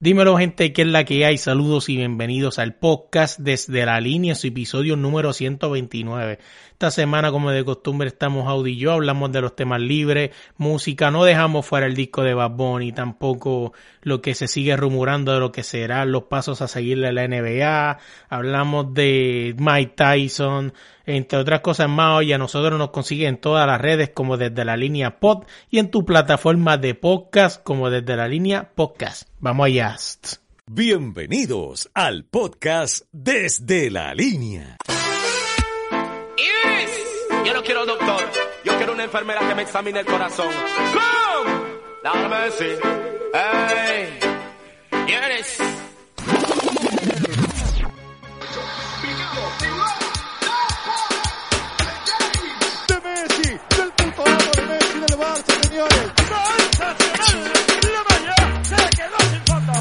Dímelo gente, ¿qué es la que hay? Saludos y bienvenidos al podcast desde la línea, su episodio número 129. Esta semana, como de costumbre, estamos Audi y yo, hablamos de los temas libres, música, no dejamos fuera el disco de Bad Bunny, tampoco lo que se sigue rumorando de lo que serán los pasos a seguirle a la NBA, hablamos de Mike Tyson, entre otras cosas más, hoy a nosotros nos consiguen en todas las redes como desde la línea pod y en tu plataforma de podcast como desde la línea podcast. Vamos allá. Bienvenidos al podcast Desde la Línea. Iris. Yo no quiero doctor, yo quiero una enfermera que me examine el corazón. ¡Come! Déjame decir. ¡Ey! Iris. Señores. ¡Sensacional! ¡La Maya se quedó sin fondo!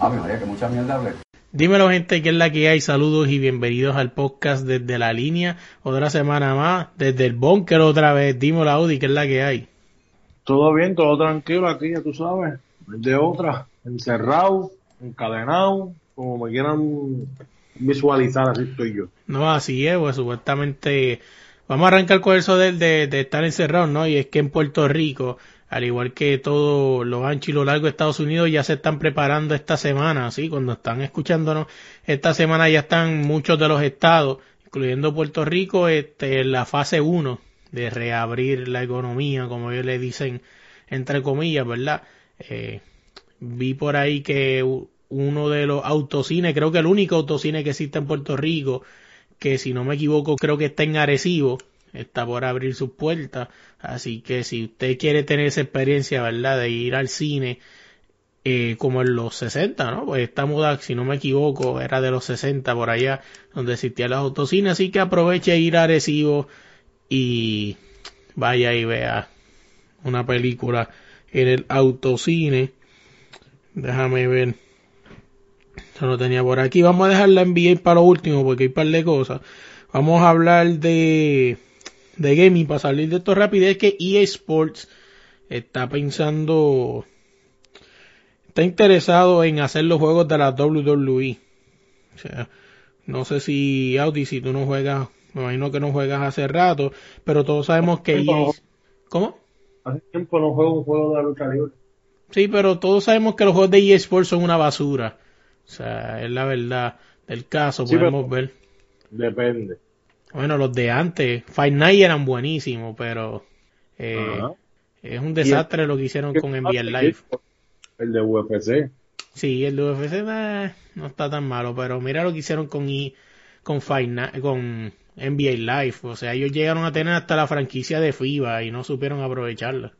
A ver, María, que mucha mierda hablé. Dímelo gente, ¿qué es la que hay? Saludos y bienvenidos al podcast desde la línea. Otra semana más, desde el búnker otra vez. Dímelo Audi, ¿qué es la que hay? Todo bien, todo tranquilo aquí, ya tú sabes. De otra, encerrado, encadenado, como me quieran visualizar, así estoy yo. No, así es, pues supuestamente vamos a arrancar con eso de, de, estar encerrados, ¿no? Y es que en Puerto Rico, al igual que todo lo ancho y lo largo de Estados Unidos, ya se están preparando esta semana, ¿sí? Cuando están escuchándonos, esta semana ya están muchos de los estados, incluyendo Puerto Rico, este, en la fase 1 de reabrir la economía, como ellos le dicen, entre comillas, ¿verdad? Eh, vi por ahí que uno de los autocines, creo que el único autocine que existe en Puerto Rico, que si no me equivoco creo que está en Arecibo, está por abrir sus puertas, así que si usted quiere tener esa experiencia, ¿verdad? De ir al cine eh, como en los 60, ¿no? Pues esta moda, si no me equivoco, era de los 60 por allá, donde existían los autocines, así que aproveche ir a Arecibo y vaya y vea una película en el autocine. Déjame ver. Eso lo tenía por aquí. Vamos a dejar la NBA para lo último porque hay un par de cosas. Vamos a hablar de, de gaming para salir de esto rápido. Es que EA Sports está pensando, está interesado en hacer los juegos de la WWE. O sea, no sé si Audi, si tú no juegas, me imagino que no juegas hace rato, pero todos sabemos que EA... ¿Cómo? Hace tiempo no juego un juego de la lucha libre. Sí, pero todos sabemos que los juegos de eSports son una basura. O sea, es la verdad del caso, Sí, podemos ver. Depende. Bueno, los de antes, Fight Night eran buenísimos, pero eh, es un desastre lo que hicieron con NBA Live. El de UFC. Sí, el de UFC eh, no está tan malo, pero mira lo que hicieron con I- con Night- con NBA Live, o sea, ellos llegaron a tener hasta la franquicia de FIBA y no supieron aprovecharla.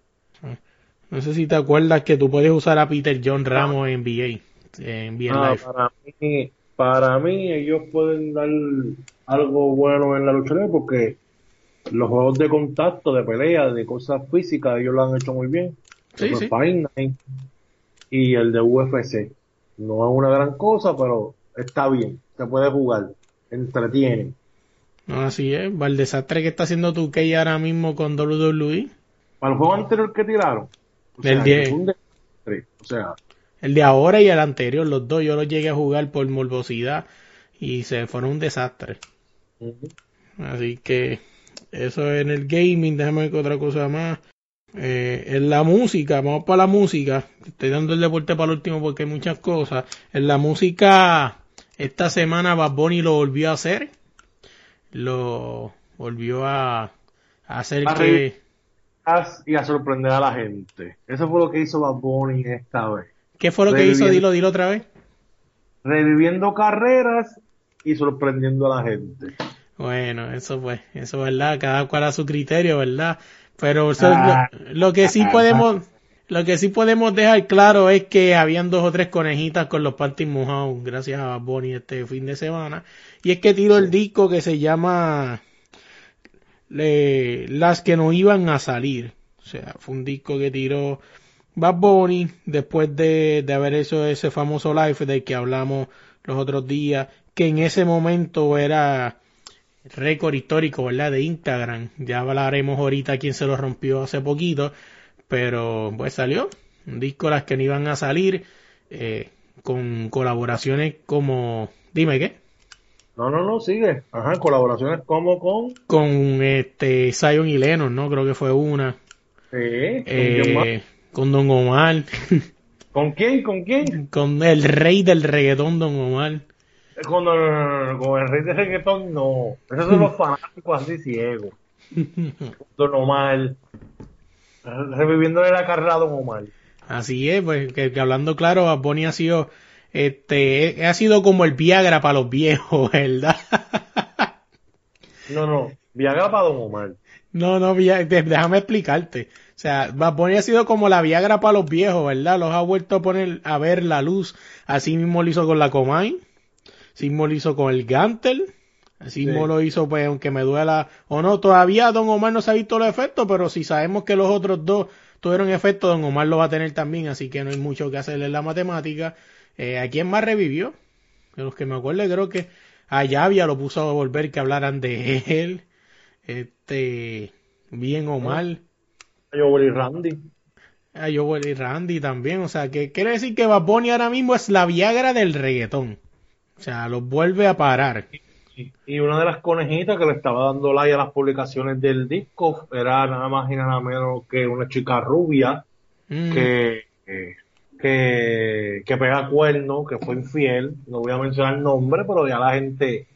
No sé si te acuerdas que tú puedes usar a Peter John Ramos en NBA, en Ah, para mí, para mí ellos pueden dar algo bueno en la lucha libre porque los juegos de contacto, de pelea, de cosas físicas, ellos lo han hecho muy bien. Sí, sí. Night y el de UFC. No es una gran cosa, pero está bien. Se puede jugar. Entretiene. Así es, va el desastre que está haciendo tu ahora mismo con WWE. Para el juego anterior que tiraron. O Del sea, 10. que fue un desastre. O sea, El de ahora y el anterior, los dos, yo los llegué a jugar por morbosidad y se fueron un desastre. Así que eso en el gaming, déjame ver otra cosa más. Eh, en la música, vamos para la música. Estoy dando el deporte para el último porque hay muchas cosas. En la música, esta semana Bad Bunny lo volvió a hacer. Lo volvió a, a hacer A que... y a sorprender a la gente. Eso fue lo que hizo Bad Bunny esta vez. ¿Qué fue lo que hizo? Dilo, dilo otra vez. Reviviendo carreras y sorprendiendo a la gente. Bueno, eso pues, eso verdad, cada cual a su criterio, ¿verdad? Pero eso es Ah. lo, lo que sí podemos, lo que sí podemos dejar claro es que habían dos o tres conejitas con los panties mojados, gracias a Bonnie este fin de semana. Y es que tiró el disco que se llama le- las que no iban a salir. O sea, fue un disco que tiró Bad Bunny después de, de haber hecho ese famoso live del que hablamos los otros días, que en ese momento era récord histórico, ¿verdad? De Instagram. Ya hablaremos ahorita quién se lo rompió hace poquito, pero pues salió un disco las que no iban a salir eh, con colaboraciones como, dime qué, No, no, no, sigue. Ajá, colaboraciones como con... con este Zion y Lennon, ¿no? Creo que fue una. Sí. Eh, con Don Omar, ¿Con quién? ¿Con quién? con el rey del reggaetón, Don Omar. Con, el rey de reggaetón, no. Esos son los fanáticos así ciegos. Don Omar. Reviviéndole la carrera a Don Omar. Así es, pues que, que hablando claro, Bunny ha sido, este, ha sido como el Viagra para los viejos, ¿verdad? No, no. Viagra para Don Omar. No, no, déjame explicarte. O sea, Bad Bunny ha sido como la Viagra para los viejos, ¿verdad? Los ha vuelto a poner a ver la luz. Así mismo lo hizo con la Comay. Así mismo lo hizo con el Gantel. Así mismo lo hizo, pues, aunque me duela o no. Todavía Don Omar no se ha visto los efectos, pero si sabemos que los otros dos tuvieron efecto, Don Omar lo va a tener también. Así que no hay mucho que hacerle en la matemática. Eh, ¿A quién más revivió? De los que me acuerdo, creo que a Yavia lo puso a volver que hablaran de él. Este, bien Omar. Yo voy Randy. A Joel y Randy también. O sea, que quiere decir que Bad Bunny ahora mismo es la Viagra del reggaetón. O sea, los vuelve a parar. Y una de las conejitas que le estaba dando like a las publicaciones del disco era nada más y nada menos que una chica rubia Mm. que, que, que pega cuerno, que fue infiel. No voy a mencionar el nombre, pero ya la gente,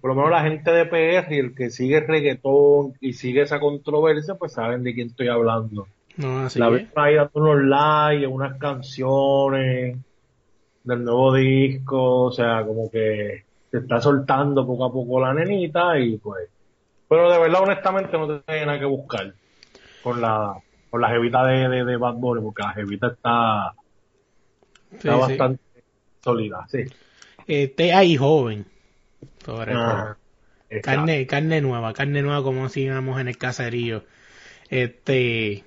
por lo menos la gente de PR y el que sigue reggaetón y sigue esa controversia, pues saben de quién estoy hablando. No, así la por ahí dando unos likes unas canciones del nuevo disco, o sea, como que se está soltando poco a poco la nenita y pues, pero de verdad honestamente no tiene nada que buscar con la con la jevita de, de, de Bad Bunny, porque la jevita está, está sí. bastante sólida, sí. Este, ahí joven. Sobre. Ah. Carne, carne nueva, carne nueva como decíamos en el caserío. Este,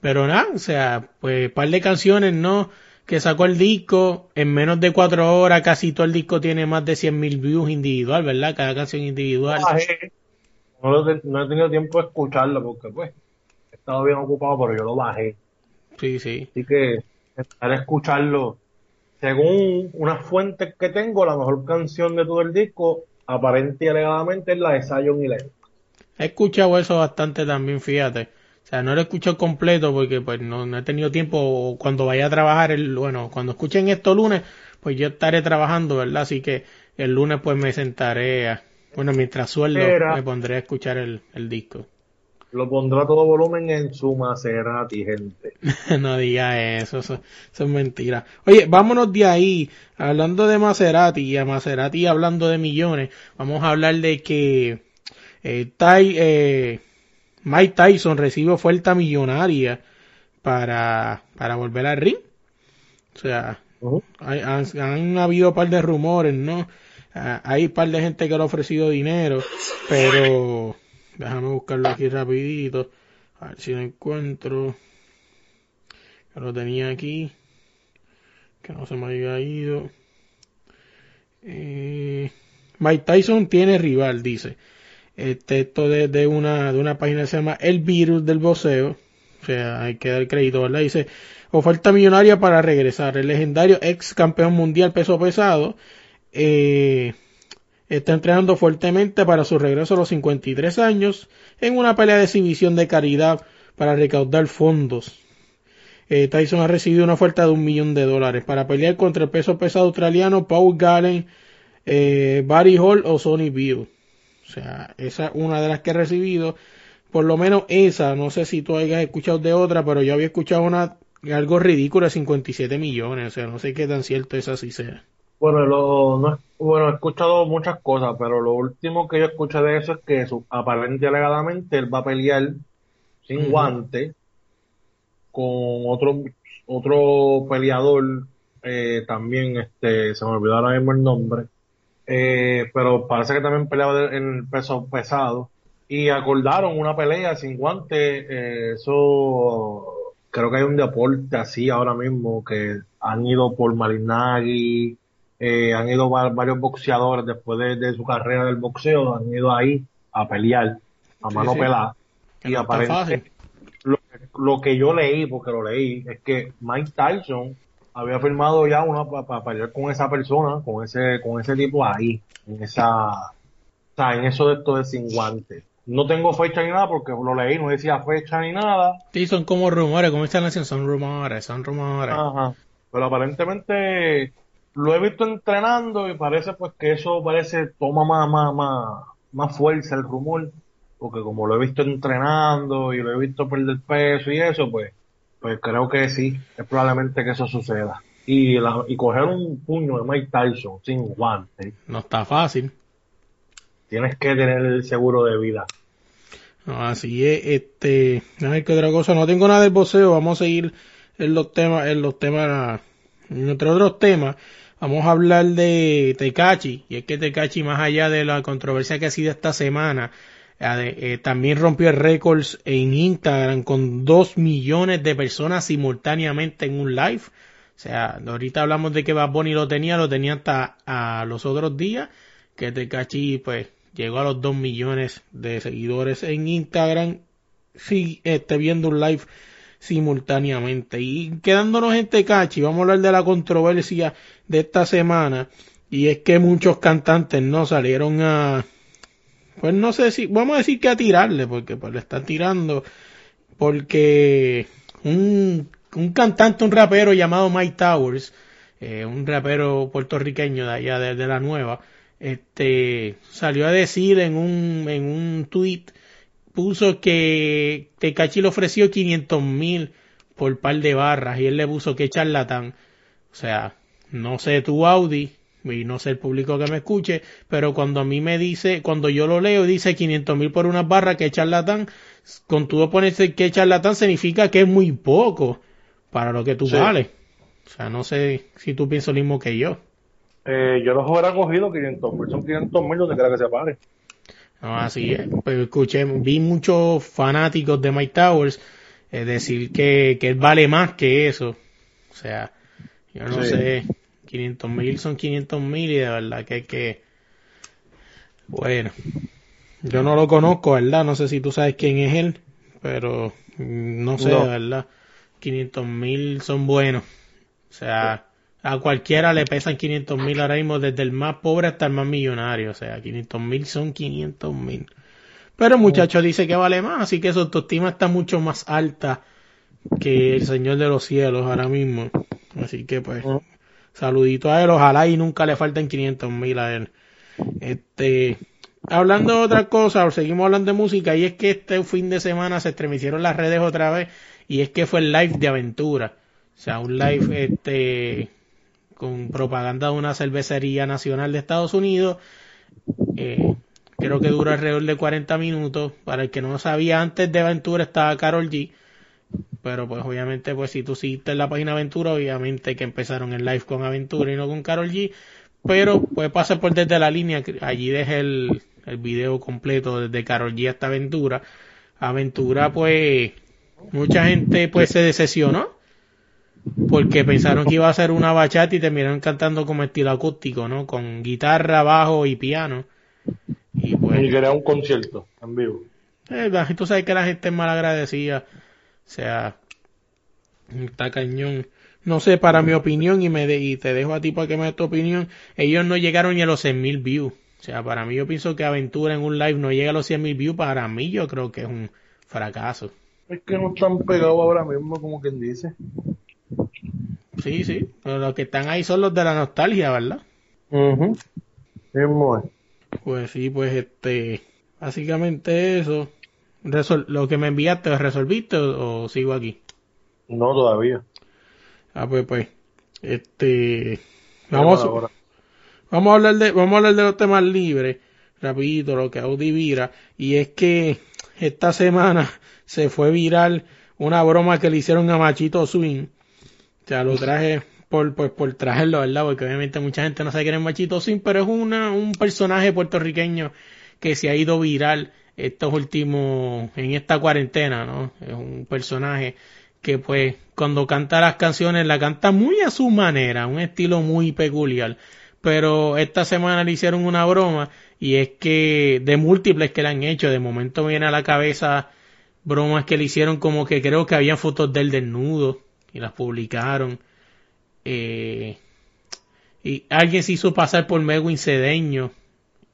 pero nada, o sea, pues par de canciones, ¿no? Que sacó el disco, en menos de cuatro horas casi todo el disco tiene más de 100.000 views individual, ¿verdad? Cada canción individual. No, lo te- no he tenido tiempo de escucharlo porque pues he estado bien ocupado, pero yo lo bajé. Sí, sí. Así que estar escucharlo. Según unas fuentes que tengo, la mejor canción de todo el disco, aparente y alegadamente, es la de Zion y Lennon. He escuchado eso bastante también, fíjate. O sea, no lo he escuchado completo porque pues no, no he tenido tiempo cuando vaya a trabajar, el, bueno, cuando escuchen esto lunes, pues yo estaré trabajando, ¿verdad? Así que el lunes pues me sentaré, a, bueno, mientras sueldo Era. me pondré a escuchar el, el disco. Lo pondrá todo volumen en su Maserati, gente. no diga eso, eso, eso es mentira. Oye, vámonos de ahí, hablando de Maserati y a Maserati hablando de millones, vamos a hablar de que eh, Ty- eh, Mike Tyson recibe oferta millonaria para, para volver al ring. O sea, Ujú. hay- han, han habido un par de rumores, ¿no? Ah, hay un par de gente que le ha ofrecido dinero, pero déjame buscarlo aquí rapidito, a ver si lo encuentro. Lo tenía aquí, que no se me había ido. Eh, Mike Tyson tiene rival, dice. Este, esto de, de una, de una página que se llama El Virus del Boxeo. O sea, hay que dar crédito, ¿verdad? Dice, oferta millonaria para regresar. El legendario ex campeón mundial peso pesado eh, está entrenando fuertemente para su regreso a los 53 años en una pelea de exhibición de caridad para recaudar fondos. Eh, Tyson ha recibido una oferta de un millón de dólares para pelear contra el peso pesado australiano Paul Gallen, eh, Barry Hall o Sonny Bill. O sea, esa es una de las que he recibido. Por lo menos esa, no sé si tú hayas escuchado de otra, pero yo había escuchado una algo ridículo de 57 millones. O sea, no sé qué tan cierto esa sí sea. Bueno, lo, no, bueno, he escuchado muchas cosas, pero lo último que yo escuché de eso es que su, aparente y alegadamente él va a pelear sin Ujú. guante con otro otro peleador eh, también este se me olvidó ahora mismo el nombre eh, pero parece que también peleaba en el peso pesado y acordaron una pelea sin guantes. eh, eso creo que hay un deporte así ahora mismo que han ido por Marinagui, eh, han ido va- varios boxeadores después de, de su carrera del boxeo, han ido ahí a pelear, a mano sí. pelada. Que Y no aparentemente lo, lo que yo leí, porque lo leí, es que Mike Tyson había firmado ya una para pelear con esa persona, con ese, con ese tipo ahí, en esa, o sea, en eso de esto de sin guantes. No tengo fecha ni nada porque lo leí, no decía fecha ni nada. Sí, son como rumores, como están haciendo, son rumores, son rumores. Ajá. Pero aparentemente lo he visto entrenando y parece pues que eso parece toma más, más, más, más fuerza el rumor. Porque como lo he visto entrenando y lo he visto perder peso y eso, pues, pues creo que sí, es probablemente que eso suceda. Y, la, y coger un puño de Mike Tyson sin guante, No está fácil. tienes que tener el seguro de vida. Así es, este, a ver qué otra cosa, no tengo nada del boxeo, vamos a seguir en los temas, en los temas, entre otros temas, vamos a hablar de Tecachi, y es que Tecachi, más allá de la controversia que ha sido esta semana, eh, también rompió el récord en Instagram con dos millones de personas simultáneamente en un live. O sea, ahorita hablamos de que Bad Bunny lo tenía, lo tenía hasta a los otros días, que Tecachi pues llegó a los 2 millones de seguidores en Instagram, sí, este, viendo un live simultáneamente. Y quedándonos en Tecachi, vamos a hablar de la controversia de esta semana, y es que muchos cantantes no salieron a, pues no sé si, vamos a decir que a tirarle, porque pues le están tirando, porque un, un cantante, un rapero llamado Mike Towers, eh, un rapero puertorriqueño de allá de, de la nueva, este salió a decir en un en un tweet puso que Tecachi le ofreció 500 mil por par de barras y él le puso que charlatán o sea no sé tu Audi y no sé el público que me escuche pero cuando a mí me dice cuando yo lo leo dice 500 mil por unas barras que charlatán con tú ponerse que charlatán significa que es muy poco para lo que tú Sí. vales o sea no sé si tú piensas lo mismo que yo Eh, yo los hubiera cogido 500 mil, son 500 mil donde quiera que se pare. No, así es. Pues escuché, vi muchos fanáticos de Mike Towers eh, decir que, que él vale más que eso. O sea, yo no Sí. sé, 500 mil son 500 mil y de verdad que hay que... Bueno, yo no lo conozco, ¿verdad? No sé si tú sabes quién es él, pero no sé, No. de verdad. 500 mil son buenos. O sea, a cualquiera le pesan 500 mil ahora mismo, desde el más pobre hasta el más millonario. O sea, 500 mil son 500 mil. Pero el muchacho dice que vale más, así que su autoestima está mucho más alta que el Señor de los cielos ahora mismo. Así que pues, saludito a él, ojalá y nunca le falten 500 mil a él. Este, hablando de otra cosa, seguimos hablando de música, y es que este fin de semana se estremecieron las redes otra vez, y es que fue el live de aventura. O sea, un live, este, con propaganda de una cervecería nacional de Estados Unidos. Eh, creo que dura alrededor de 40 minutos. Para el que no sabía, antes de Aventura estaba Carol G. Pero pues obviamente, pues si tú siguiste en la página Aventura, obviamente que empezaron el live con Aventura y no con Carol G. Pero pues pasa por desde la línea, allí dejé el, el video completo desde Carol G hasta Aventura. Aventura pues mucha gente pues se decepcionó porque pensaron que iba a ser una bachata y terminaron cantando como estilo acústico, ¿no? Con guitarra, bajo y piano. Y pues Y quería un concierto en vivo. eh, tú sabes que la gente es mal agradecida. O sea, está cañón. No sé, para mi opinión, y, me de- y te dejo a ti para que me des tu opinión, ellos no llegaron ni a los 100.000 views. O sea, para mí yo pienso que Aventura en un live no llega a los 100.000 views. Para mí yo creo que es un fracaso. Es que no están pegados ahora mismo, como quien dice. Sí, sí. Pero los que están ahí son los de la nostalgia, ¿verdad? es. Pues sí, pues este, básicamente eso. Resol- lo que me enviaste, ¿lo resolviste o, o sigo aquí? No todavía. Ah, pues, pues, este, vamos, ahora. vamos a hablar de, vamos a hablar de los temas libres, rapidito, lo que Audi vira, y es que esta semana se fue viral una broma que le hicieron a Machito Swing. Lo traje por, pues, por traerlo, ¿verdad? Porque obviamente mucha gente no sabe quién es Machito Swing, pero es una, un personaje puertorriqueño que se ha ido viral estos últimos, en esta cuarentena, ¿no? Es un personaje que pues cuando canta las canciones la canta muy a su manera, un estilo muy peculiar. Pero esta semana le hicieron una broma y es que de múltiples que le han hecho, de momento me viene a la cabeza bromas que le hicieron como que creo que habían fotos del desnudo y las publicaron. Eh, y alguien se hizo pasar por Megwin Cedeño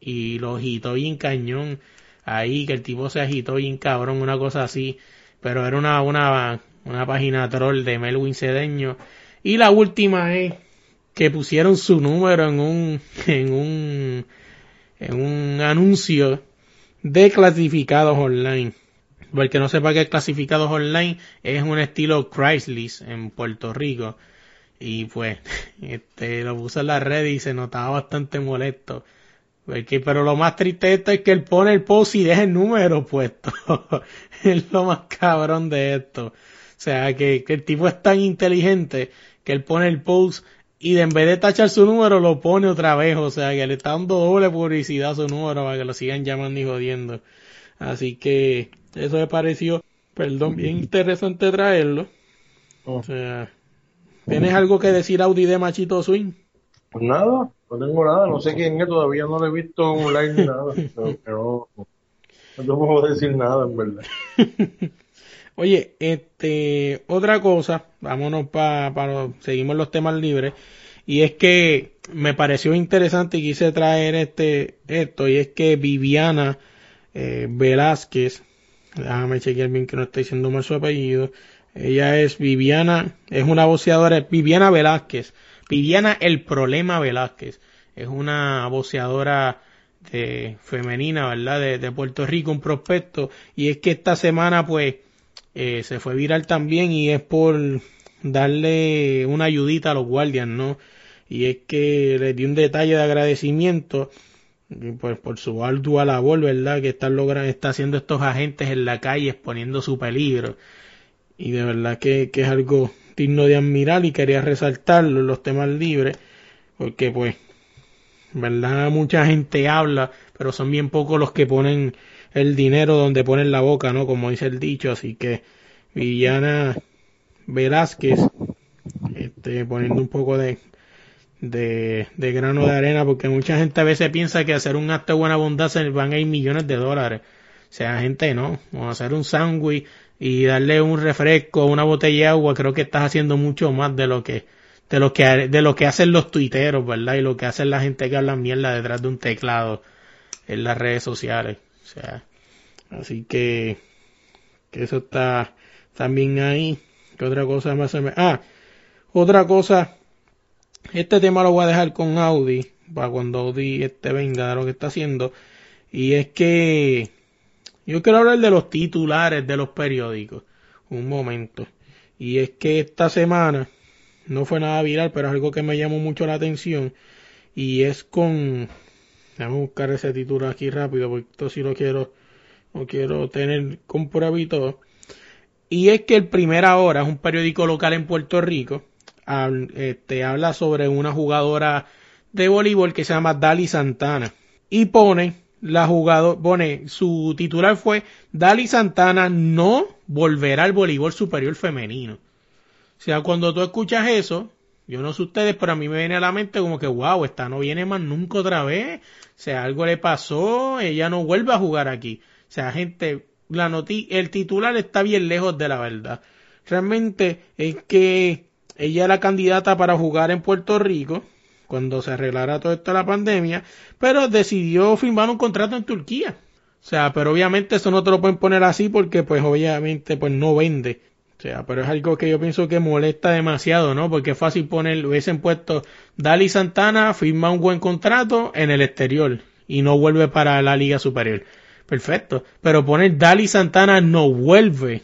y lo agitó bien cañón ahí, que el tipo se agitó bien cabrón, una cosa así. Pero era una, una, una página troll de Melwin Cedeño. Y la última es que pusieron su número en un, en un, en un anuncio de clasificados online. Porque no sepa que clasificados online es un estilo Chrysler en Puerto Rico. Y pues, este, lo puso en la red y se notaba bastante molesto. Porque, pero lo más triste de esto es que él pone el post y deja el número puesto. es lo más cabrón de esto. O sea, que, que el tipo es tan inteligente que él pone el post y en vez de tachar su número lo pone otra vez. O sea, que le está dando doble publicidad a su número para que lo sigan llamando y jodiendo. Así que eso me pareció, perdón, bien interesante traerlo. O sea, ¿tienes algo que decir Audi de Machito Swing? Pues nada, no tengo nada, no sé quién es, todavía no lo he visto online ni nada. Pero, pero no, no puedo decir nada, en verdad. Oye, este, otra cosa, vámonos para, pa, seguimos los temas libres, y es que me pareció interesante y quise traer este, esto, y es que Viviana eh, Velázquez, déjame chequear bien que no estoy diciendo mal su apellido, ella es Viviana, es una voceadora, Viviana Velázquez, Viviana El Problema Velázquez, es una voceadora de, femenina, ¿verdad? De, de Puerto Rico, un prospecto, y es que esta semana pues eh, se fue viral también y es por darle una ayudita a los guardias, ¿no? Y es que les di un detalle de agradecimiento pues por su ardua labor, ¿verdad? Que están logrando, está haciendo estos agentes en la calle exponiendo su peligro. Y de verdad que, que es algo digno de admirar y quería resaltarlo en los temas libres, porque pues, ¿verdad? Mucha gente habla, pero son bien pocos los que ponen el dinero donde ponen la boca, ¿no? Como dice el dicho, así que Villana Velázquez, este, poniendo un poco de, de, de grano de arena, porque mucha gente a veces piensa que hacer un acto de buena bondad se van a ir millones de dólares. O sea, gente no, o hacer un sándwich y darle un refresco, una botella de agua, creo que estás haciendo mucho más de lo que de lo que de lo que hacen los tuiteros, ¿verdad? Y lo que hacen la gente que habla mierda detrás de un teclado en las redes sociales. O sea, así que que eso está también ahí. ¿Qué otra cosa más se me Ah, otra cosa este tema lo voy a dejar con Audi para cuando Audi este venga de lo que está haciendo y es que yo quiero hablar de los titulares de los periódicos. Un momento. Y es que esta semana no fue nada viral, pero es algo que me llamó mucho la atención. Y es con. A buscar ese título aquí rápido, porque esto sí lo quiero. Lo quiero tener con prueba y todo. Y es que el Primera Hora es un periódico local en Puerto Rico. Este, habla sobre una jugadora de voleibol que se llama Dali Santana. Y pone la jugadora, pone, su titular fue Dali Santana no volverá al voleibol superior femenino. O sea, cuando tú escuchas eso, yo no sé ustedes, pero a mí me viene a la mente como que, wow, esta no viene más nunca otra vez. O sea, algo le pasó, ella no vuelve a jugar aquí. O sea, gente, la noti el titular está bien lejos de la verdad. Realmente es que ella era candidata para jugar en Puerto Rico cuando se arreglara todo esto de la pandemia, pero decidió firmar un contrato en Turquía. O sea, pero obviamente eso no te lo pueden poner así porque pues obviamente pues no vende. O sea, pero es algo que yo pienso que molesta demasiado, ¿no? Porque es fácil poner, hubiesen puesto, Dali Santana firma un buen contrato en el exterior y no vuelve para la Liga Superior. Perfecto. Pero poner Dali Santana no vuelve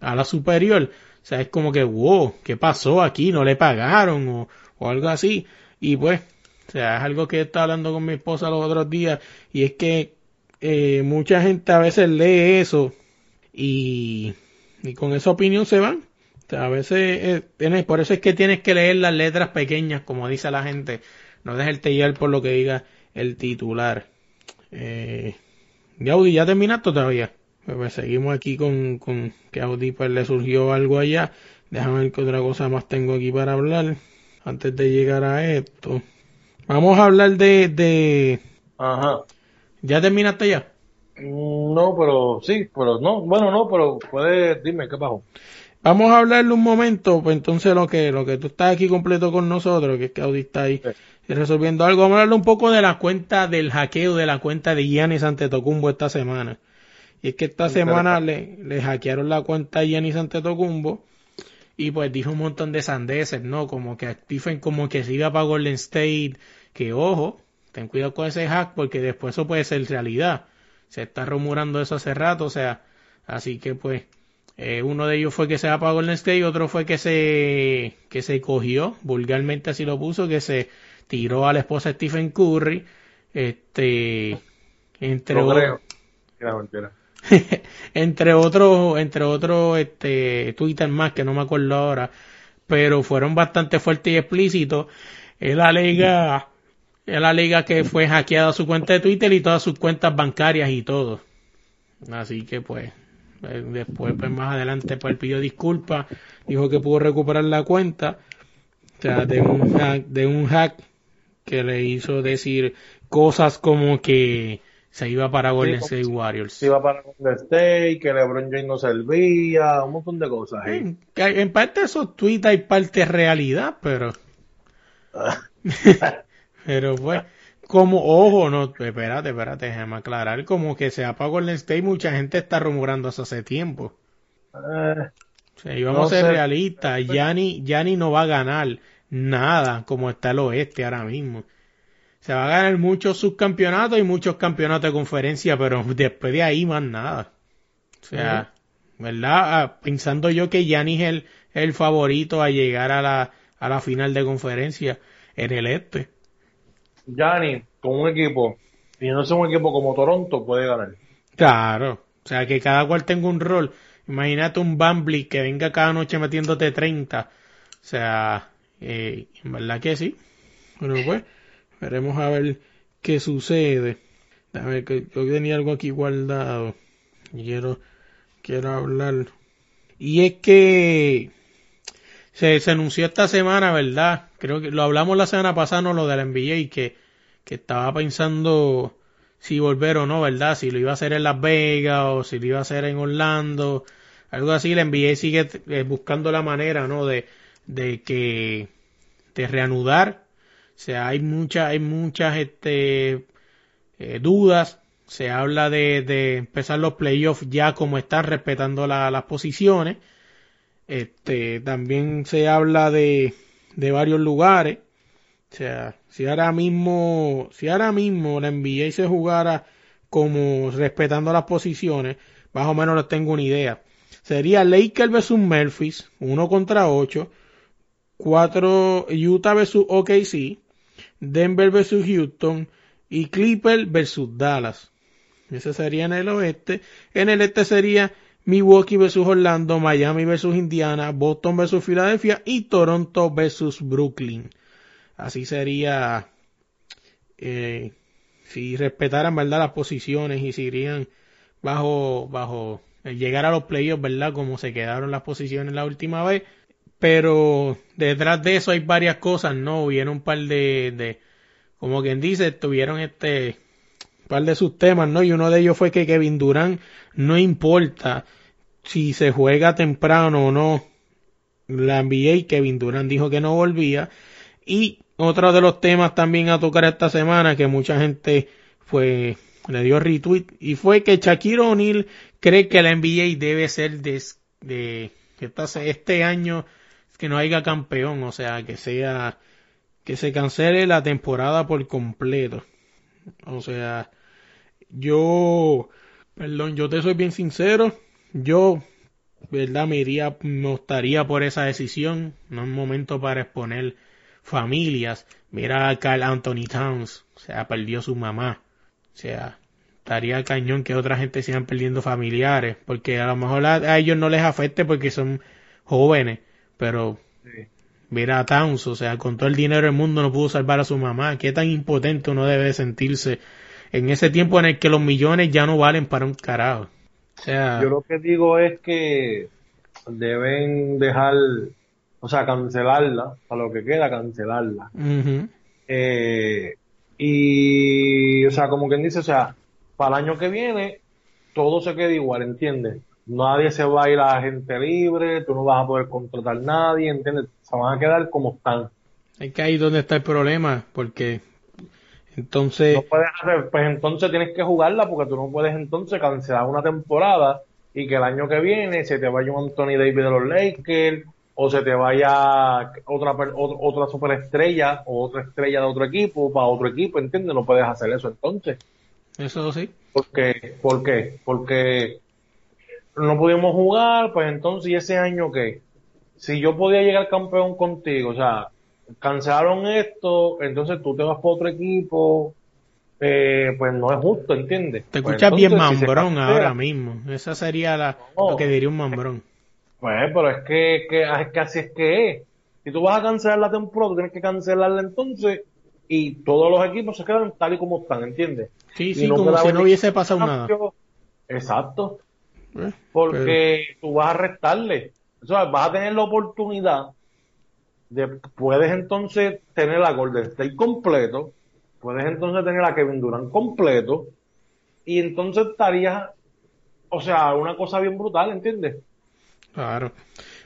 a la superior. Sea, es como que, wow, ¿qué pasó aquí? ¿No le pagaron? O, o algo así. Y pues, o sea, es algo que estaba hablando con mi esposa los otros días. Y es que eh, mucha gente a veces lee eso y, y con esa opinión se van. O sea, a veces, eh, tienes, por eso es que tienes que leer las letras pequeñas, como dice la gente. No dejarte llevar por lo que diga el titular. Eh, ¿Y Audi ya terminaste todavía? Pues, pues, seguimos aquí con, con que Audi pues le surgió algo allá. Déjame ver qué otra cosa más tengo aquí para hablar antes de llegar a esto. Vamos a hablar de, de... Ajá. ¿Ya terminaste ya? Mm, No, pero sí, pero no, bueno, no, pero puedes, dime, ¿qué pasó? Vamos a hablarle un momento, pues entonces lo que, lo que tú estás aquí completo con nosotros, que es que Audi está ahí Sí. resolviendo algo, vamos a hablar un poco de la cuenta del hackeo de la cuenta de Giannis Antetokounmpo esta semana. Y es que esta semana le, le hackearon la cuenta a Giannis Antetokounmpo y pues dijo un montón de sandeces, ¿no? Como que Stephen como que se iba para Golden State, que ojo, ten cuidado con ese hack porque después eso puede ser realidad. Se está rumorando eso hace rato, o sea, así que pues eh, uno de ellos fue que se va para Golden State y otro fue que se que se cogió, vulgarmente así lo puso, que se tiró a la esposa Stephen Curry, este entre Lo o- creo. Mira, mentira. entre otros, entre otros, este, Twitter más que no me acuerdo ahora, pero fueron bastante fuertes y explícitos. Él alega, él alega que fue hackeada su cuenta de Twitter y todas sus cuentas bancarias y todo. Así que pues, eh, después, pues más adelante, pues pidió disculpas, dijo que pudo recuperar la cuenta, de un de un hack que le hizo decir cosas como que se iba para Golden State Warriors. Se iba para Golden State, que LeBron James no servía, un montón de cosas ahí. En, en parte esos tweets hay parte realidad, pero. pero pues, como, ojo, no, espérate, espérate, déjame aclarar, como que se apagó el State, mucha gente está rumorando eso hace tiempo. Eh, O sea, y No a ser sé. realistas, Yanni no va a ganar nada como está el oeste ahora mismo. Se va a ganar muchos subcampeonatos y muchos campeonatos de conferencia, pero después de ahí más nada. O sea, ¿verdad? Ah, Pensando yo que Giannis es el, el favorito a llegar a la, a la final de conferencia en el este. Gianni, con un equipo, y no es un equipo como Toronto, puede ganar. Claro. O sea, que cada cual tenga un rol. Imagínate un Bambly que venga cada noche metiéndote 30. O sea, eh, en verdad que sí. Bueno, pues, veremos a ver qué sucede. A ver, que yo tenía algo aquí guardado. Quiero, quiero hablar. Y es que se, se anunció esta semana, ¿verdad? Creo que lo hablamos la semana pasada, no lo de la NBA, que, que estaba pensando si volver o no, ¿verdad? Si lo iba a hacer en Las Vegas o si lo iba a hacer en Orlando, algo así. La NBA sigue eh, buscando la manera, ¿no? De, de que, de reanudar. O sea, hay muchas, hay muchas, este, eh, dudas. Se habla de, de empezar los playoffs ya como están, respetando la- las posiciones. Este, también se habla de, de varios lugares. O sea, si ahora mismo, si ahora mismo la NBA se jugara como respetando las posiciones, más o menos les tengo una idea. Sería Lakers versus Memphis, 1 contra 8, 4 Utah versus OKC, Denver versus Houston y Clippers versus Dallas. Ese sería en el oeste. En el este sería Milwaukee versus Orlando, Miami versus Indiana, Boston versus Filadelfia y Toronto versus Brooklyn. Así sería eh, si respetaran verdad las posiciones y si irían bajo bajo llegar a los playoffs, verdad, como se quedaron las posiciones la última vez. Pero detrás de eso hay varias cosas, ¿no? Hubieron un par de, de como quien dice, tuvieron este par de sus temas, ¿no? Y uno de ellos fue que Kevin Durant no importa si se juega temprano o no la NBA, Kevin Durant dijo que no volvía. Y otro de los temas también a tocar esta semana que mucha gente fue le dio retweet y fue que Shaquille O'Neal cree que la NBA debe ser de, de este año que no haya campeón, o sea, que sea que se cancele la temporada por completo. O sea, yo, perdón, yo te soy bien sincero, yo, verdad, me iría, me optaría por esa decisión, no es momento para exponer familias. Mira a Carl Anthony Towns, o sea, perdió su mamá. O sea, estaría cañón que otra gente sigan perdiendo familiares, porque a lo mejor a, a ellos no les afecte porque son jóvenes, pero mira a Towns, o sea, con todo el dinero del mundo no pudo salvar a su mamá. Qué tan impotente uno debe sentirse en ese tiempo en el que los millones ya no valen para un carajo. O sea, Yo lo que digo es que deben dejar, o sea, cancelarla, a lo que queda, cancelarla. Eh, y, o sea, como quien dice, o sea, para el año que viene, todo se queda igual, ¿entiendes? Nadie se va a ir a gente libre, tú no vas a poder contratar a nadie, ¿entiendes? Se van a quedar como están. es que ahí donde está el problema, porque entonces, No puedes hacer, pues entonces tienes que jugarla porque tú no puedes entonces cancelar una temporada y que el año que viene se te vaya un Anthony Davis de los Lakers o se te vaya otra otra superestrella o otra estrella de otro equipo para otro equipo, ¿entiendes? No puedes hacer eso entonces. eso sí. ¿Por qué? ¿Por qué? Porque no pudimos jugar, pues entonces, ¿y ese año qué? Si yo podía llegar campeón contigo, o sea, cancelaron esto, entonces tú te vas para otro equipo, eh, pues no es justo, ¿entiendes? Te Pues escuchas bien entonces, mambrón ahora mismo. Esa sería la, No. lo que diría un mambrón. Pues, pero es que, que, es que así es que es. Si tú vas a cancelar la temporada, tienes que cancelarla entonces y todos los equipos se quedan tal y como están, ¿entiendes? Sí, sí, no como si no hubiese pasado nada. Exacto. Eh, Porque tú vas a restarle. O sea, vas a tener la oportunidad de, puedes entonces tener a Golden State completo, puedes entonces tener a Kevin Durant completo, y entonces estarías, o sea, una cosa bien brutal, ¿entiendes? Claro.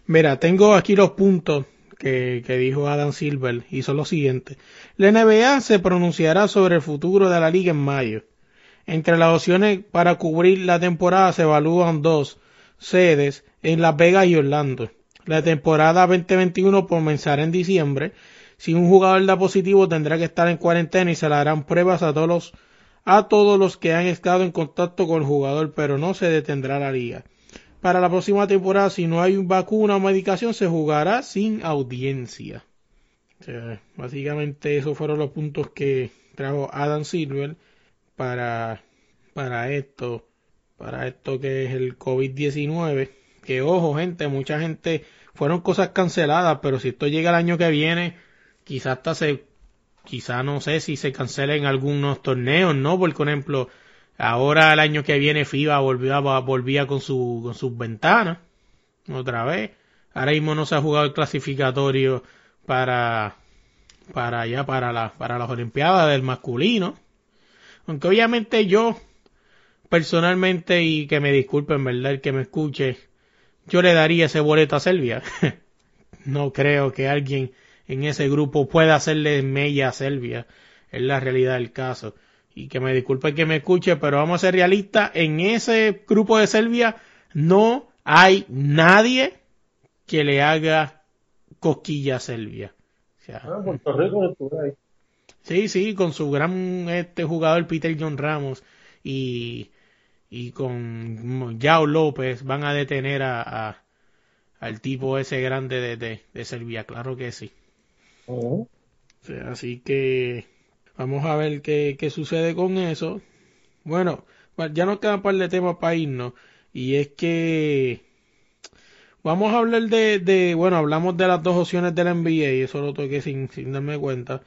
Mira, tengo aquí los puntos que, que dijo Adam Silver y son los siguientes. La NBA se pronunciará sobre el futuro de la liga en mayo. Entre las opciones para cubrir la temporada se evalúan dos sedes en Las Vegas y Orlando. La temporada 2021 comenzará en diciembre. Si un jugador da positivo tendrá que estar en cuarentena y se le harán pruebas a todos los, a todos los que han estado en contacto con el jugador, pero no se detendrá la liga. Para la próxima temporada, si no hay vacuna o medicación, se jugará sin audiencia. Básicamente esos fueron los puntos que trajo Adam Silver para, para esto, para esto que es el COVID-19. Que ojo, gente, mucha gente fueron cosas canceladas, pero si esto llega el año que viene, quizás hasta se, quizás no sé si se cancelen algunos torneos, ¿no? Por ejemplo, ahora el año que viene FIBA volvía, volvía con su, con sus ventanas, otra vez. Ahora mismo no se ha jugado el clasificatorio para, para para para las Olimpiadas del masculino. Aunque obviamente yo, personalmente, y que me disculpen, ¿verdad? El que me escuche, yo le daría ese boleto a Serbia. no creo que alguien en ese grupo pueda hacerle mella a Serbia. Es la realidad del caso. Y que me disculpe que me escuche, pero vamos a ser realistas. En ese grupo de Serbia no hay nadie que le haga cosquilla a Serbia. Ah, Puerto Rico. Sí, sí, con su gran este jugador Peter John Ramos y, y con Yao López van a detener a, a- al tipo ese grande de, de, de Serbia, claro que sí. Ujú. O sea, así que vamos a ver qué, qué sucede con eso. Bueno, ya nos quedan un par de temas para irnos. Y es que vamos a hablar de, de, bueno, hablamos de las dos opciones del NBA y eso lo toqué sin, sin darme cuenta.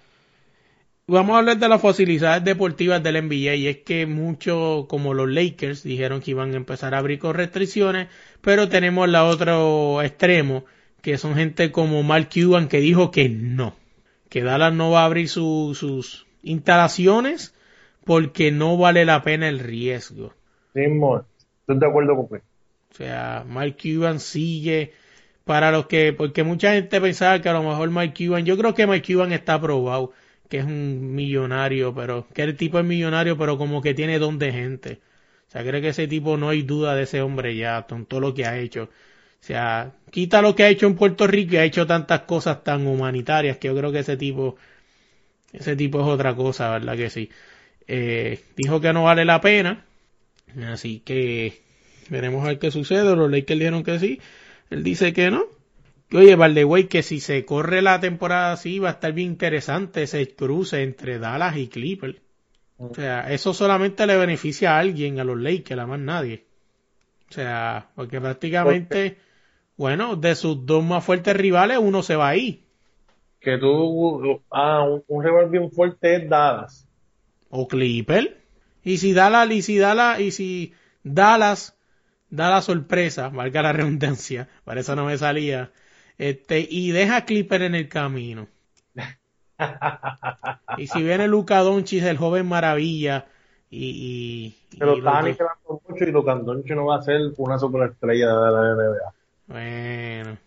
Vamos a hablar de las facilidades deportivas del NBA y es que muchos, como los Lakers, dijeron que iban a empezar a abrir con restricciones, pero tenemos la otro extremo, que son gente como Mark Cuban que dijo que no, que Dallas no va a abrir su- sus instalaciones porque no vale la pena el riesgo. Sí. Estoy de acuerdo con usted. O sea, Mark Cuban sigue para los que, porque mucha gente pensaba que a lo mejor Mark Cuban, yo creo que Mark Cuban está aprobado, que es un millonario, pero que el tipo es millonario, pero como que tiene don de gente. O sea, creo que ese tipo no hay duda de ese hombre ya, con todo lo que ha hecho. O sea, quita lo que ha hecho en Puerto Rico y ha hecho tantas cosas tan humanitarias que yo creo que ese tipo, ese tipo es otra cosa, ¿verdad que sí? Eh, dijo que no vale la pena, así que veremos a ver qué sucede. Los Lakers dijeron que sí, él dice que no. Oye, Valdewey, que si se corre la temporada así va a estar bien interesante ese cruce entre Dallas y Clippers. O sea, eso solamente le beneficia a alguien, a los Lakers, a más nadie. O sea, porque prácticamente, bueno, de sus dos más fuertes rivales, uno se va ahí. Que tú, ah, un, un rival bien fuerte es Dallas. O Clipper. Y si Dallas, y si Dallas, y si Dallas da la sorpresa, valga la redundancia, para eso no me salía, este, y deja a Clipper en el camino. y si viene Luca Doncic, el joven maravilla, y, y, Pero y está los- aniquilando mucho y Luka Doncic no va a ser una superestrella de la NBA. Bueno.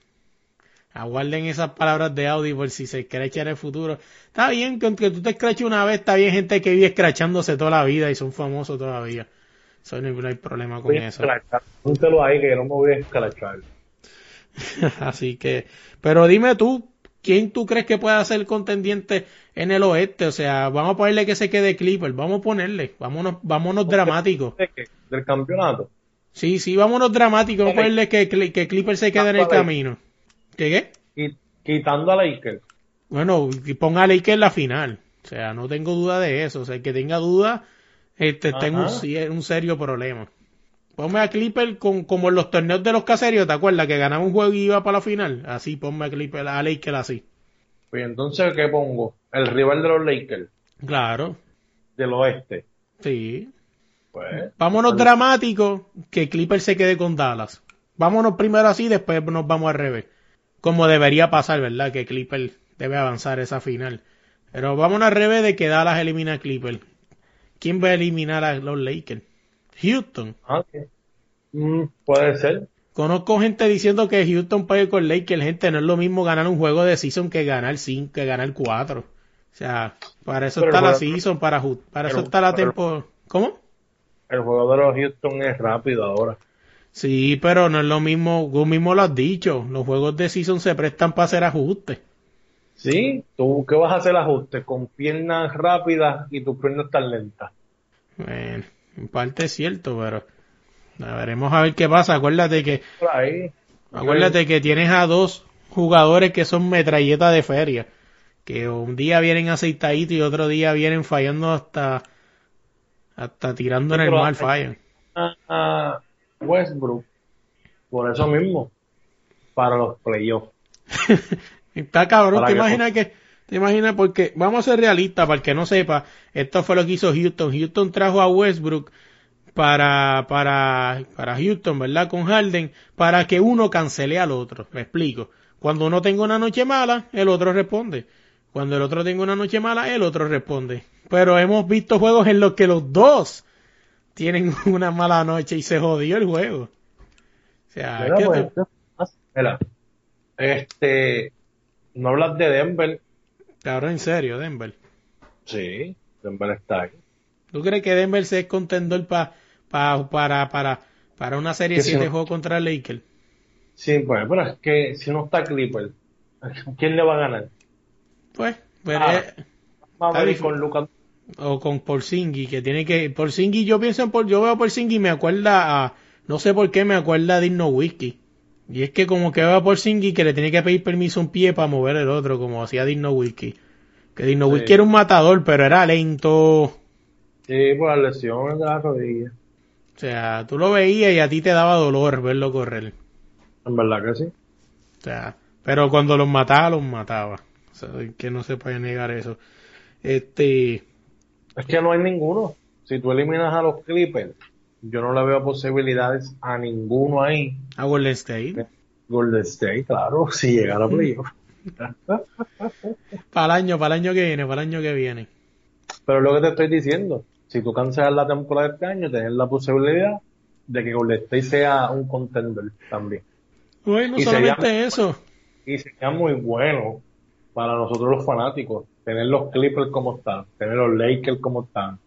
Aguarden esas palabras de Audi por si se escracha en el futuro. Está bien que aunque tú te escraches una vez, está bien gente que vive escrachándose toda la vida y son famosos todavía. Eso no, hay problema con Voy eso. escrachar. Póntelo ahí que yo no me voy a escrachar. Así que, pero dime tú, ¿quién tú crees que pueda ser contendiente en el oeste? O sea, vamos a ponerle que se quede Clipper, vamos a ponerle, vámonos, vámonos dramáticos. ¿Del campeonato? Sí, sí, vámonos dramáticos, vamos a ponerle que, Cli- que Clipper se quede en el camino. ¿Qué quitando a Lakers. Bueno, y ponga a Lakers en la final. O sea, no tengo duda de eso. O sea, el que tenga duda, este, en un, un serio problema. Ponme a Clipper con, como en los torneos de los caseros, ¿te acuerdas? Que ganaba un juego y iba para la final. Así, ponme a Clipper, a Lakers así. Pues entonces, ¿qué pongo? El rival de los Lakers, Claro, del oeste. sí. Pues, Vámonos Vale. dramáticos, que Clipper se quede con Dallas. Vámonos primero así, después nos vamos al revés. Como debería pasar, ¿verdad? Que Clipper debe avanzar esa final. Pero vámonos al revés de que Dallas elimina a Clipper. ¿Quién va a eliminar a los Lakers? Houston. ah, ok. Mm, puede ser. Conozco gente diciendo que Houston puede con Lakers. Gente, no es lo mismo ganar un juego de season que ganar 5, que ganar 4. O sea, para eso Pero está la season, para, para eso está la pero- tempo. ¿Cómo? El juego de los Houston es rápido ahora. Sí, pero no es lo mismo, tú mismo lo has dicho, los juegos de season se prestan para hacer ajustes. Sí, tú qué vas a hacer ajustes con piernas rápidas y tus piernas tan lentas. Bueno, en parte es cierto, pero a veremos a ver qué pasa. Acuérdate que, ahí. acuérdate que tienes a dos jugadores que son metralletas de feria, que un día vienen aceitaditos y otro día vienen fallando hasta, hasta tirando en el mal fallo. a- a Westbrook por eso mismo para los playoffs. Está cabrón, Para te que- imaginas que, te imaginas porque, vamos a ser realistas, para el que no sepa, esto fue lo que hizo Houston. Houston trajo a Westbrook para, para, para Houston, ¿verdad? Con Harden, para que uno cancele al otro. Me explico. Cuando uno tenga una noche mala, el otro responde. Cuando el otro tenga una noche mala, el otro responde. Pero hemos visto juegos en los que los dos tienen una mala noche y se jodió el juego. O sea, ¿qué pues, este, no hablas de Denver. Cabrón, en serio, Denver. Sí, Denver está ahí. ¿Tú crees que Denver se es contendor pa, pa- para, para, para una serie Que de si siete no- juegos contra Lakers? Sí, pues, pero es que si no está Clipper, ¿quién le va a ganar? Pues, pero Ah. es- Va a difícil. con Lucas. o con Porzingis, que tiene que, Porzingis, yo pienso en, Por- yo veo a Porzingis y me acuerda a, no sé por qué me acuerda a Dino Whisky. Y es que como que veo a Porzingis que le tiene que pedir permiso a un pie para mover el otro, como hacía Dino. Que Dino Sí. Era un matador, pero era lento. Sí, por las lesiones de la rodilla. O sea, tú lo veías y a ti te daba dolor verlo correr. En verdad que sí. O sea, pero cuando los mataba, los mataba. O sea, que no se puede negar eso. Este, Es que no hay ninguno. Si tú eliminas a los Clippers, yo no le veo posibilidades a ninguno ahí. a Golden State. Golden State, claro, si llegara a playoff. Para el año, para el año que viene, para el año que viene. Pero es lo que te estoy diciendo, si tú cancelas la temporada de este año, tienes la posibilidad de que Golden State sea un contender también. Bueno, Y solamente sería- eso. Y sería muy bueno para nosotros los fanáticos tener los Clippers como están, tener los Lakers como están.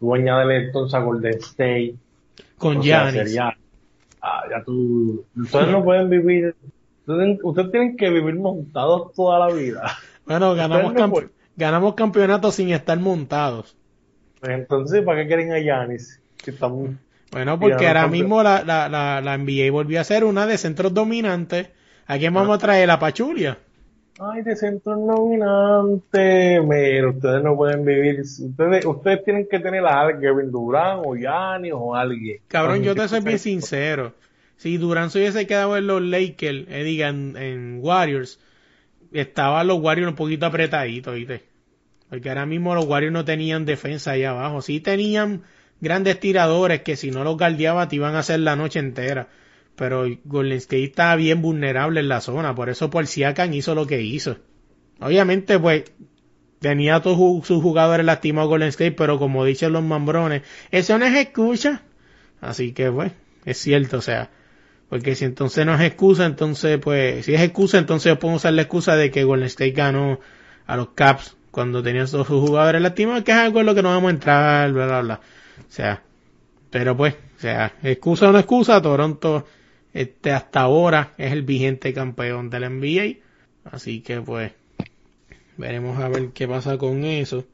Tú añádele entonces a Golden State. Con sea, Giannis. ah, ya tú, ustedes no pueden vivir, ustedes, ustedes tienen que vivir montados toda la vida. Bueno, ganamos, no camp- ganamos campeonatos sin estar montados. Entonces, ¿para qué quieren a Giannis? Están- Bueno, porque ahora mismo la, la, la, la NBA volvió a ser una de centros dominantes. ¿A quién vamos a traer? La Pachulia. Ay, de centro nominante. Mira, ustedes no pueden vivir. Ustedes, ustedes tienen que tener a Kevin Durant o Giannis o alguien. Cabrón, yo te soy bien que- sincero. Si Durant se hubiese quedado en los Lakers, eh, diga, en, en Warriors, estaban los Warriors un poquito apretaditos, ¿viste? Porque ahora mismo los Warriors no tenían defensa allá abajo. Sí tenían grandes tiradores que si no los guardiaba te iban a hacer la noche entera. Pero Golden State estaba bien vulnerable en la zona, por eso por Siakam hizo lo que hizo. Obviamente, pues, tenía a todos sus jugadores lastimados Golden State, pero como dicen los mambrones, eso no es excusa. Así que, pues, es cierto, o sea, porque si entonces no es excusa, entonces, pues, si es excusa, entonces yo puedo usar la excusa de que Golden State ganó a los Caps cuando tenían todos sus jugadores lastimados, que es algo en lo que no vamos a entrar, bla, bla, bla. O sea, pero pues, o sea, excusa o no excusa, Toronto, este, hasta ahora es el vigente campeón del NBA. Así que, pues, veremos a ver qué pasa con eso.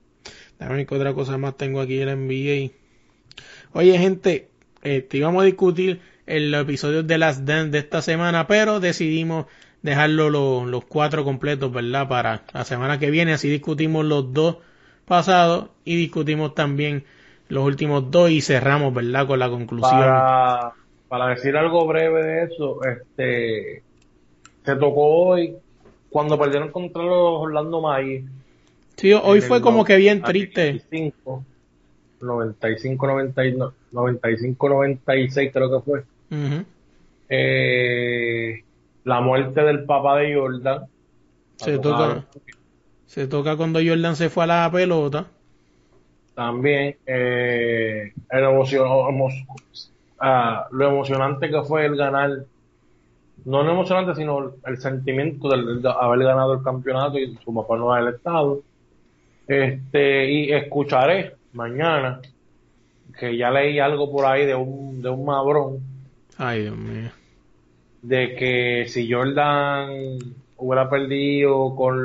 Déjame que otra cosa más tengo aquí en el NBA. Oye, gente, este, íbamos a discutir el episodio de las Dance de esta semana, pero decidimos dejarlo lo- los cuatro completos, ¿verdad? Para la semana que viene, así discutimos los dos pasados y discutimos también los últimos dos y cerramos, ¿verdad? Con la conclusión. Para decir algo breve de eso, este se tocó hoy cuando perdieron contra los Orlando Magic. Sí, hoy fue como que bien triste. 95, 95, 90, 95, 96 creo que fue. Eh, la muerte del papá de Jordan. Se toca, se toca cuando Jordan se fue a la pelota. También eh, el emocio- ah, lo emocionante que fue el ganar, no lo emocionante, sino el sentimiento de haber ganado el campeonato y su papá no haber estado. Este, y escucharé mañana que ya leí algo por ahí de un, de un mabrón Ay, Dios mío. de que si Jordan hubiera perdido con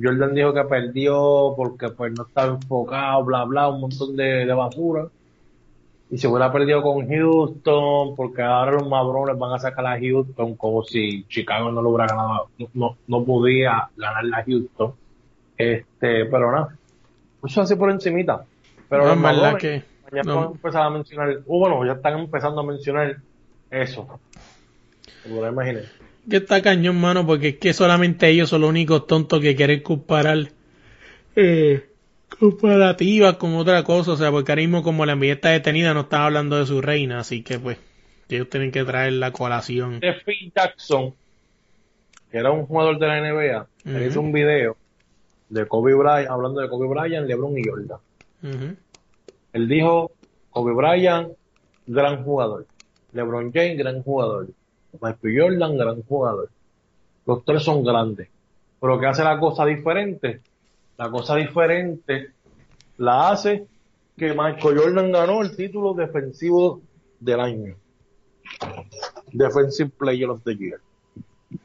Jordan dijo que perdió porque pues no estaba enfocado, bla bla, un montón de, de basura. Y si hubiera perdido con Houston, porque ahora los mabrones van a sacar a Houston como si Chicago no lo hubiera ganado, no, no podía ganar a Houston. Este, pero nada, eso así por encimita. Pero No, los mabrones que ya no. a empezar a mencionar, uh, bueno, ya están empezando a mencionar eso. Como lo imaginé. que está cañón, mano, porque es que solamente ellos son los únicos tontos que quieren comparar eh, comparativas con otra cosa, o sea, porque ahora mismo como la NBA está detenida no están hablando de su reina, así que pues ellos tienen que traer la colación. de Phil Jackson, que era un jugador de la NBA, hizo un video de Kobe Bryant, hablando de Kobe Bryant, LeBron y Jordan. Él dijo, Kobe Bryant, gran jugador. LeBron James, gran jugador. Michael Jordan, gran jugador. Los tres son grandes. Pero ¿qué hace la cosa diferente? La cosa diferente la hace que Michael Jordan ganó el título defensivo del año. Defensive Player of the Year.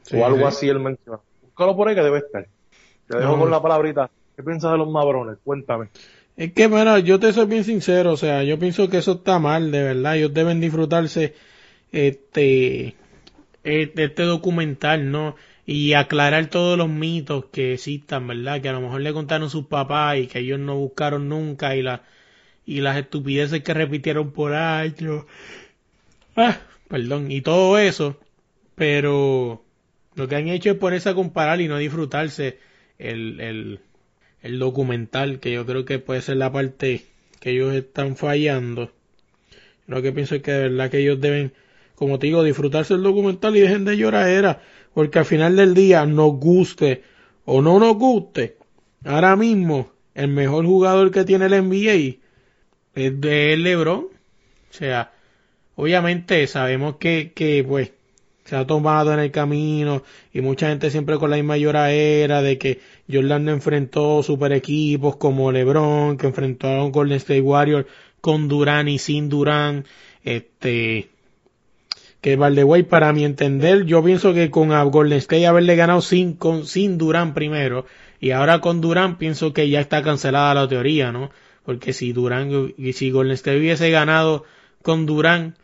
Sí, o algo sí. así él menciona. Búscalo por ahí que debe estar. Te dejo No. con la palabrita. ¿Qué piensas de los mabrones? Cuéntame. Es que, bueno, yo te soy bien sincero, o sea, yo pienso que eso está mal, de verdad, ellos deben disfrutarse este, este, este documental, ¿no? Y aclarar todos los mitos que existan, ¿verdad? Que a lo mejor le contaron sus papás y que ellos no buscaron nunca y, y las estupideces que repitieron por años. Ah, perdón, y todo eso, pero lo que han hecho es ponerse a comparar y no disfrutarse el, el, el documental, que yo creo que puede ser la parte que ellos están fallando. Lo que pienso es que de verdad que ellos deben, como te digo, disfrutarse el documental y dejen de llorar era, porque al final del día nos guste o no nos guste, ahora mismo el mejor jugador que tiene el NBA es de LeBron. O sea, obviamente sabemos que, que pues se ha tomado en el camino y mucha gente siempre con la misma lloradera de que Jordan enfrentó super equipos como LeBron, que enfrentó a un Golden State Warriors con Durán y sin Durán, este que by the way, para mi entender, yo pienso que con a Golden State haberle ganado sin, con, sin Durán primero, y ahora con Durán pienso que ya está cancelada la teoría, ¿no? Porque si Durán, y si Golden State hubiese ganado con Durán,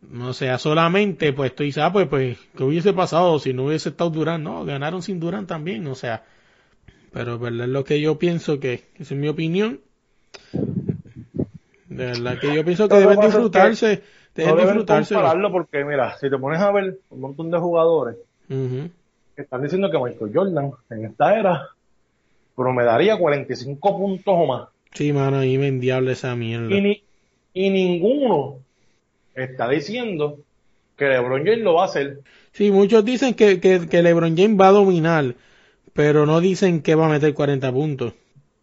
no sea solamente, pues tú dices, ah, pues, pues, ¿qué hubiese pasado si no hubiese estado Durán? No, ganaron sin Durán también, o sea, pero verdad es lo que yo pienso que, esa es mi opinión. De verdad que yo pienso que deben disfrutarse, deben no deben compararlo porque, mira, si te pones a ver un montón de jugadores Ujú. que están diciendo que Michael Jordan en esta era promedaría 45 puntos o más. Sí, mano, ahí me endiable esa mierda. Y, ni, Y ninguno está diciendo que LeBron James lo va a hacer. Sí, muchos dicen que, que, que LeBron James va a dominar, pero no dicen que va a meter 40 puntos.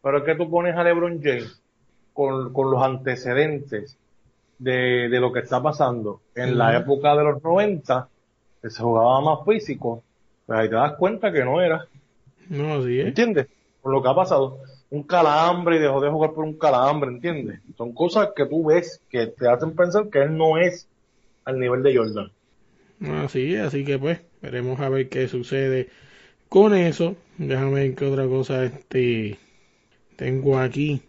Pero es que tú pones a LeBron James con, con los antecedentes de, de lo que está pasando en la época de los 90, que se jugaba más físico, pues ahí te das cuenta que no era. No, sí, ¿eh? ¿Entiendes? Por lo que ha pasado. Un calambre y dejó de jugar por un calambre, ¿entiendes? Son cosas que tú ves que te hacen pensar que él no es al nivel de Jordan. Así es, así que pues, veremos a ver qué sucede con eso. Déjame ver qué otra cosa este tengo aquí.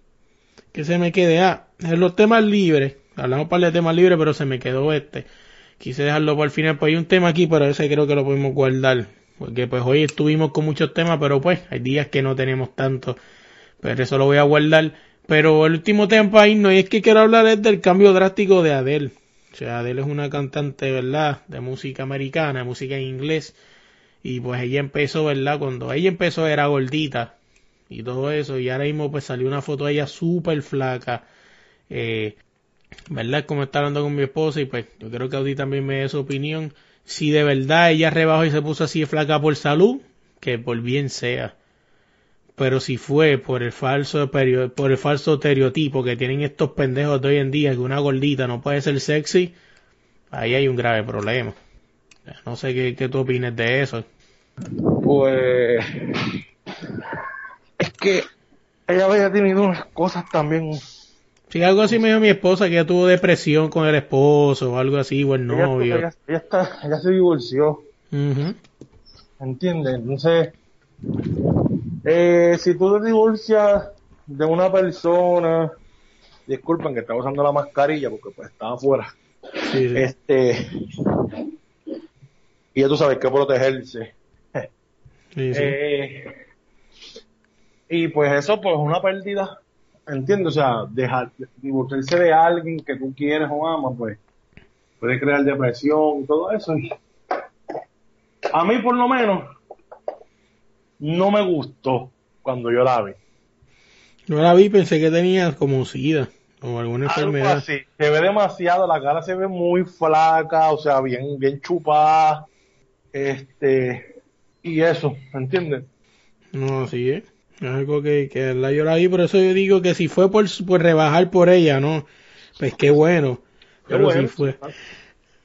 Que se me quede. Ah, en los temas libres. Hablamos para de temas libres, pero se me quedó este. Quise dejarlo para el final. Pues hay un tema aquí, pero ese creo que lo podemos guardar. Porque pues hoy estuvimos con muchos temas, pero pues hay días que no tenemos tanto. Pero eso lo voy a guardar. Pero el último tema para irnos, y es que quiero hablar es del cambio drástico de Adele. O sea, Adele es una cantante, ¿verdad? De música americana, de música en inglés. Y pues ella empezó, ¿verdad? Cuando ella empezó era gordita y todo eso. Y ahora mismo pues salió una foto de ella súper flaca. Eh, ¿Verdad? Como está hablando con mi esposa y pues yo creo que Audi también me dé su opinión. Si de verdad ella rebajó y se puso así de flaca por salud, que por bien sea. Pero si fue por el falso por el falso estereotipo que tienen estos pendejos de hoy en día que una gordita no puede ser sexy, ahí hay un grave problema. No sé qué, qué tú opinas de eso. Pues es que ella había tenido unas cosas también. Si algo así me dijo mi esposa que ella tuvo depresión con el esposo o algo así o el novio. ella- ella está, ella se divorció, Ujú. ¿entiendes? Entonces, eh, si tú te divorcias de una persona, disculpen que estaba usando la mascarilla porque pues estaba afuera, Sí, sí. este, y ya tú sabes que protegerse. Sí, sí. Eh, y pues eso, pues una pérdida, ¿entiendes? O sea, dejar, divorciarse de alguien que tú quieres o amas, pues puede crear depresión y todo eso. Y a mí, por lo menos, no me gustó cuando yo la vi. Yo la vi pensé que tenía como sida o alguna Algo enfermedad. así. Se ve demasiado, la cara se ve muy flaca, o sea, bien, bien chupada. Este, y eso, ¿entiendes? No, sí, ¿eh? Es algo que, que la yo la vi, por eso yo digo que si fue por, por rebajar por ella, ¿no? Pues qué bueno. Qué Pero bueno. si fue.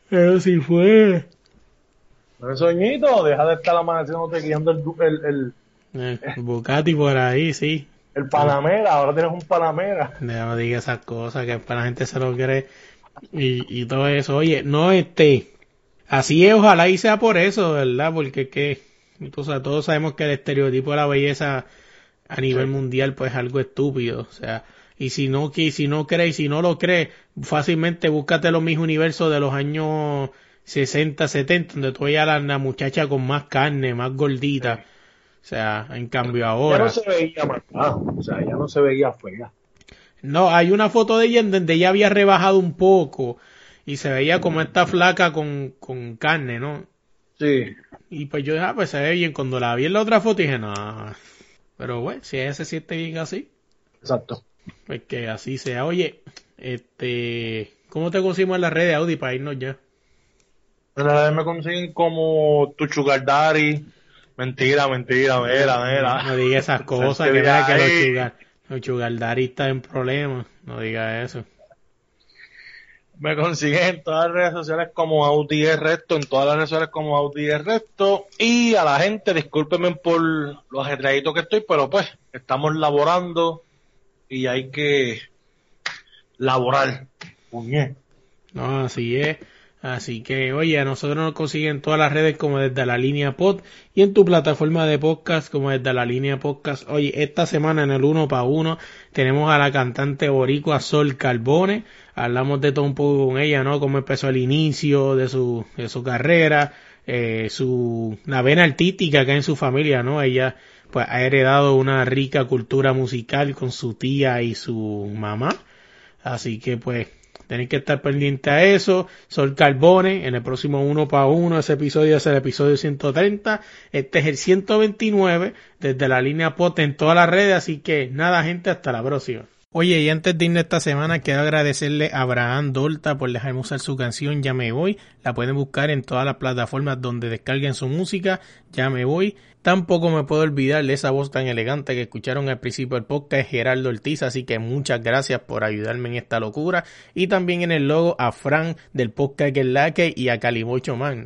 Pero si fue. No soñito, deja de estar amaneciéndote guiando el, el, el, Eh, Bugatti por ahí, sí. el Panamera, ahora tienes un Panamera. No diga esas cosas que para la gente se lo cree y, y todo eso. Oye, no este. Así es, ojalá y sea por eso, ¿verdad? Porque que, entonces todos sabemos que el estereotipo de la belleza a nivel mundial pues es algo estúpido, o sea, y si no que si no crees, si no lo crees, fácilmente búscate los mismos universos de los años 60, 70, donde tú veías la, la muchacha con más carne, más gordita. O sea, en cambio Ya ahora. no se veía más, o sea, ya no se veía fea. No, hay una foto de ella en donde ella había rebajado un poco y se veía como esta flaca con, con carne, ¿no? Sí. Y pues yo dije, ah, pues se ve bien. Cuando la vi en la otra foto dije, no. Pero bueno, si ella se siente bien así, Exacto. pues que así sea. Oye, este, ¿cómo te conseguimos en las redes Audi para irnos ya? En la me consiguen como tu sugar daddy. Mentira, mentira, mira, mira. No diga esas cosas, que que los chugar, los sugar daddy están en problemas. No diga eso. Me consiguen en todas las redes sociales como Audi es Recto, en todas las redes sociales como Audi es Recto. Y a la gente, discúlpenme por los ajetreaditos que estoy, pero pues estamos laborando y hay que laborar. No, así es. Así que, oye, a nosotros nos consiguen en todas las redes como desde la línea pod y en tu plataforma de podcast como desde la línea podcast. Oye, esta semana en el uno para uno tenemos a la cantante boricua Sol Carbone. Hablamos de todo un poco con ella, ¿no? Cómo empezó el inicio de su, de su carrera, eh, su, la vena artística acá en su familia, ¿no? Ella, pues, ha heredado una rica cultura musical con su tía y su mamá. Así que, pues, Tenéis que estar pendiente a eso. Sol Carbone, en el próximo uno para uno, ese episodio es el episodio 130. Este es el 129, desde la línea POT en todas las redes. Así que nada, gente, hasta la próxima. Oye, y antes de irnos esta semana, quiero agradecerle a Abraham Dolta por dejarme usar su canción Ya me voy. La pueden buscar en todas las plataformas donde descarguen su música. Ya me voy. Tampoco me puedo olvidar de esa voz tan elegante que escucharon al principio del podcast, Gerardo Ortiz. Así que muchas gracias por ayudarme en esta locura. Y también en el logo a Fran del podcast Que Laque y a Calibocho Man.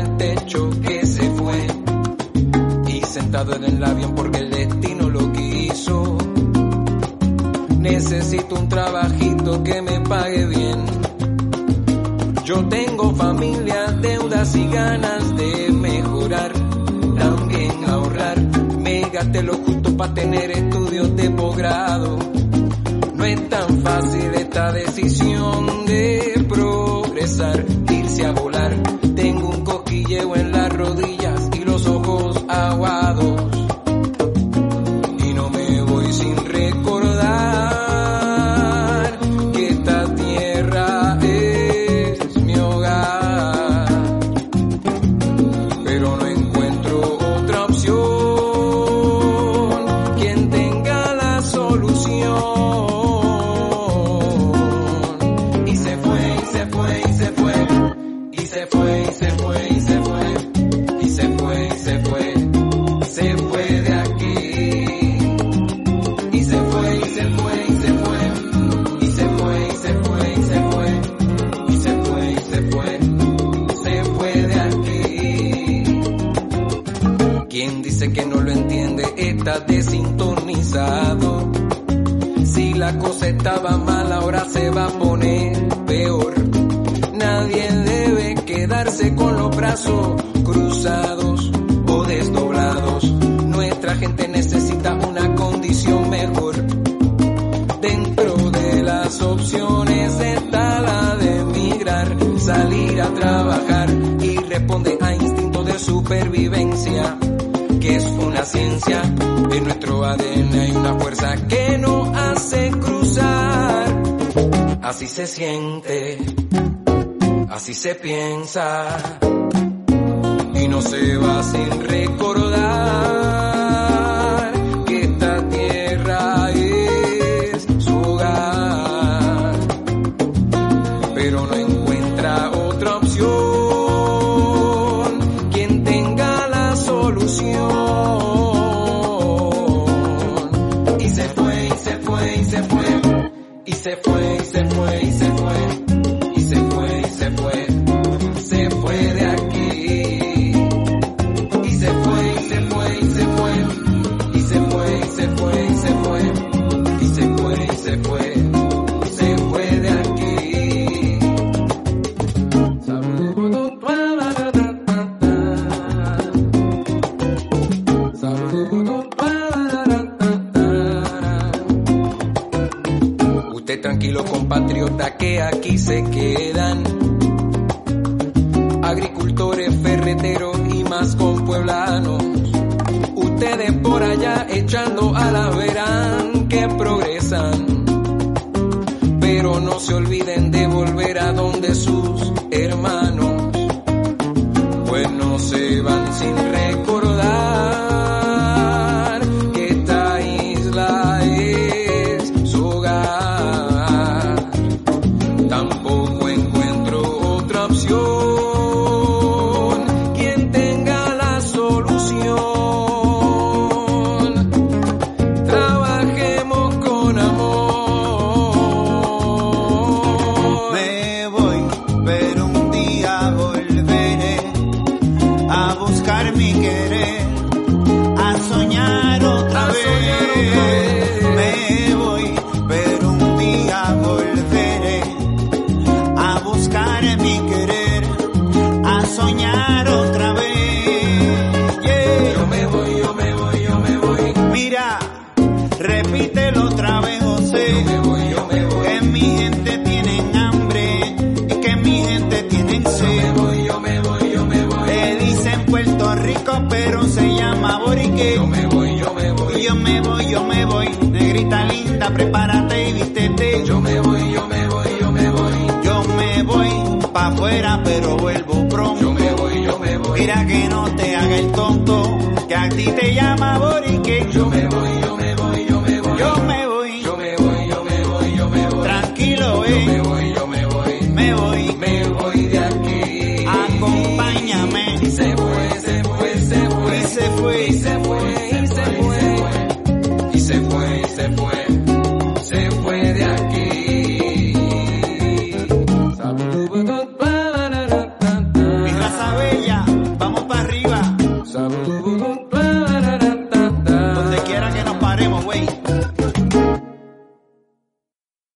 sentado en el avión porque el destino lo quiso. Necesito un trabajito que me pague bien. Yo tengo familia, deudas y ganas de mejorar. También ahorrar. Me gasté lo justo para tener estudios de posgrado. No es tan fácil esta decisión se siente, así se piensa. Y no se va sin recordar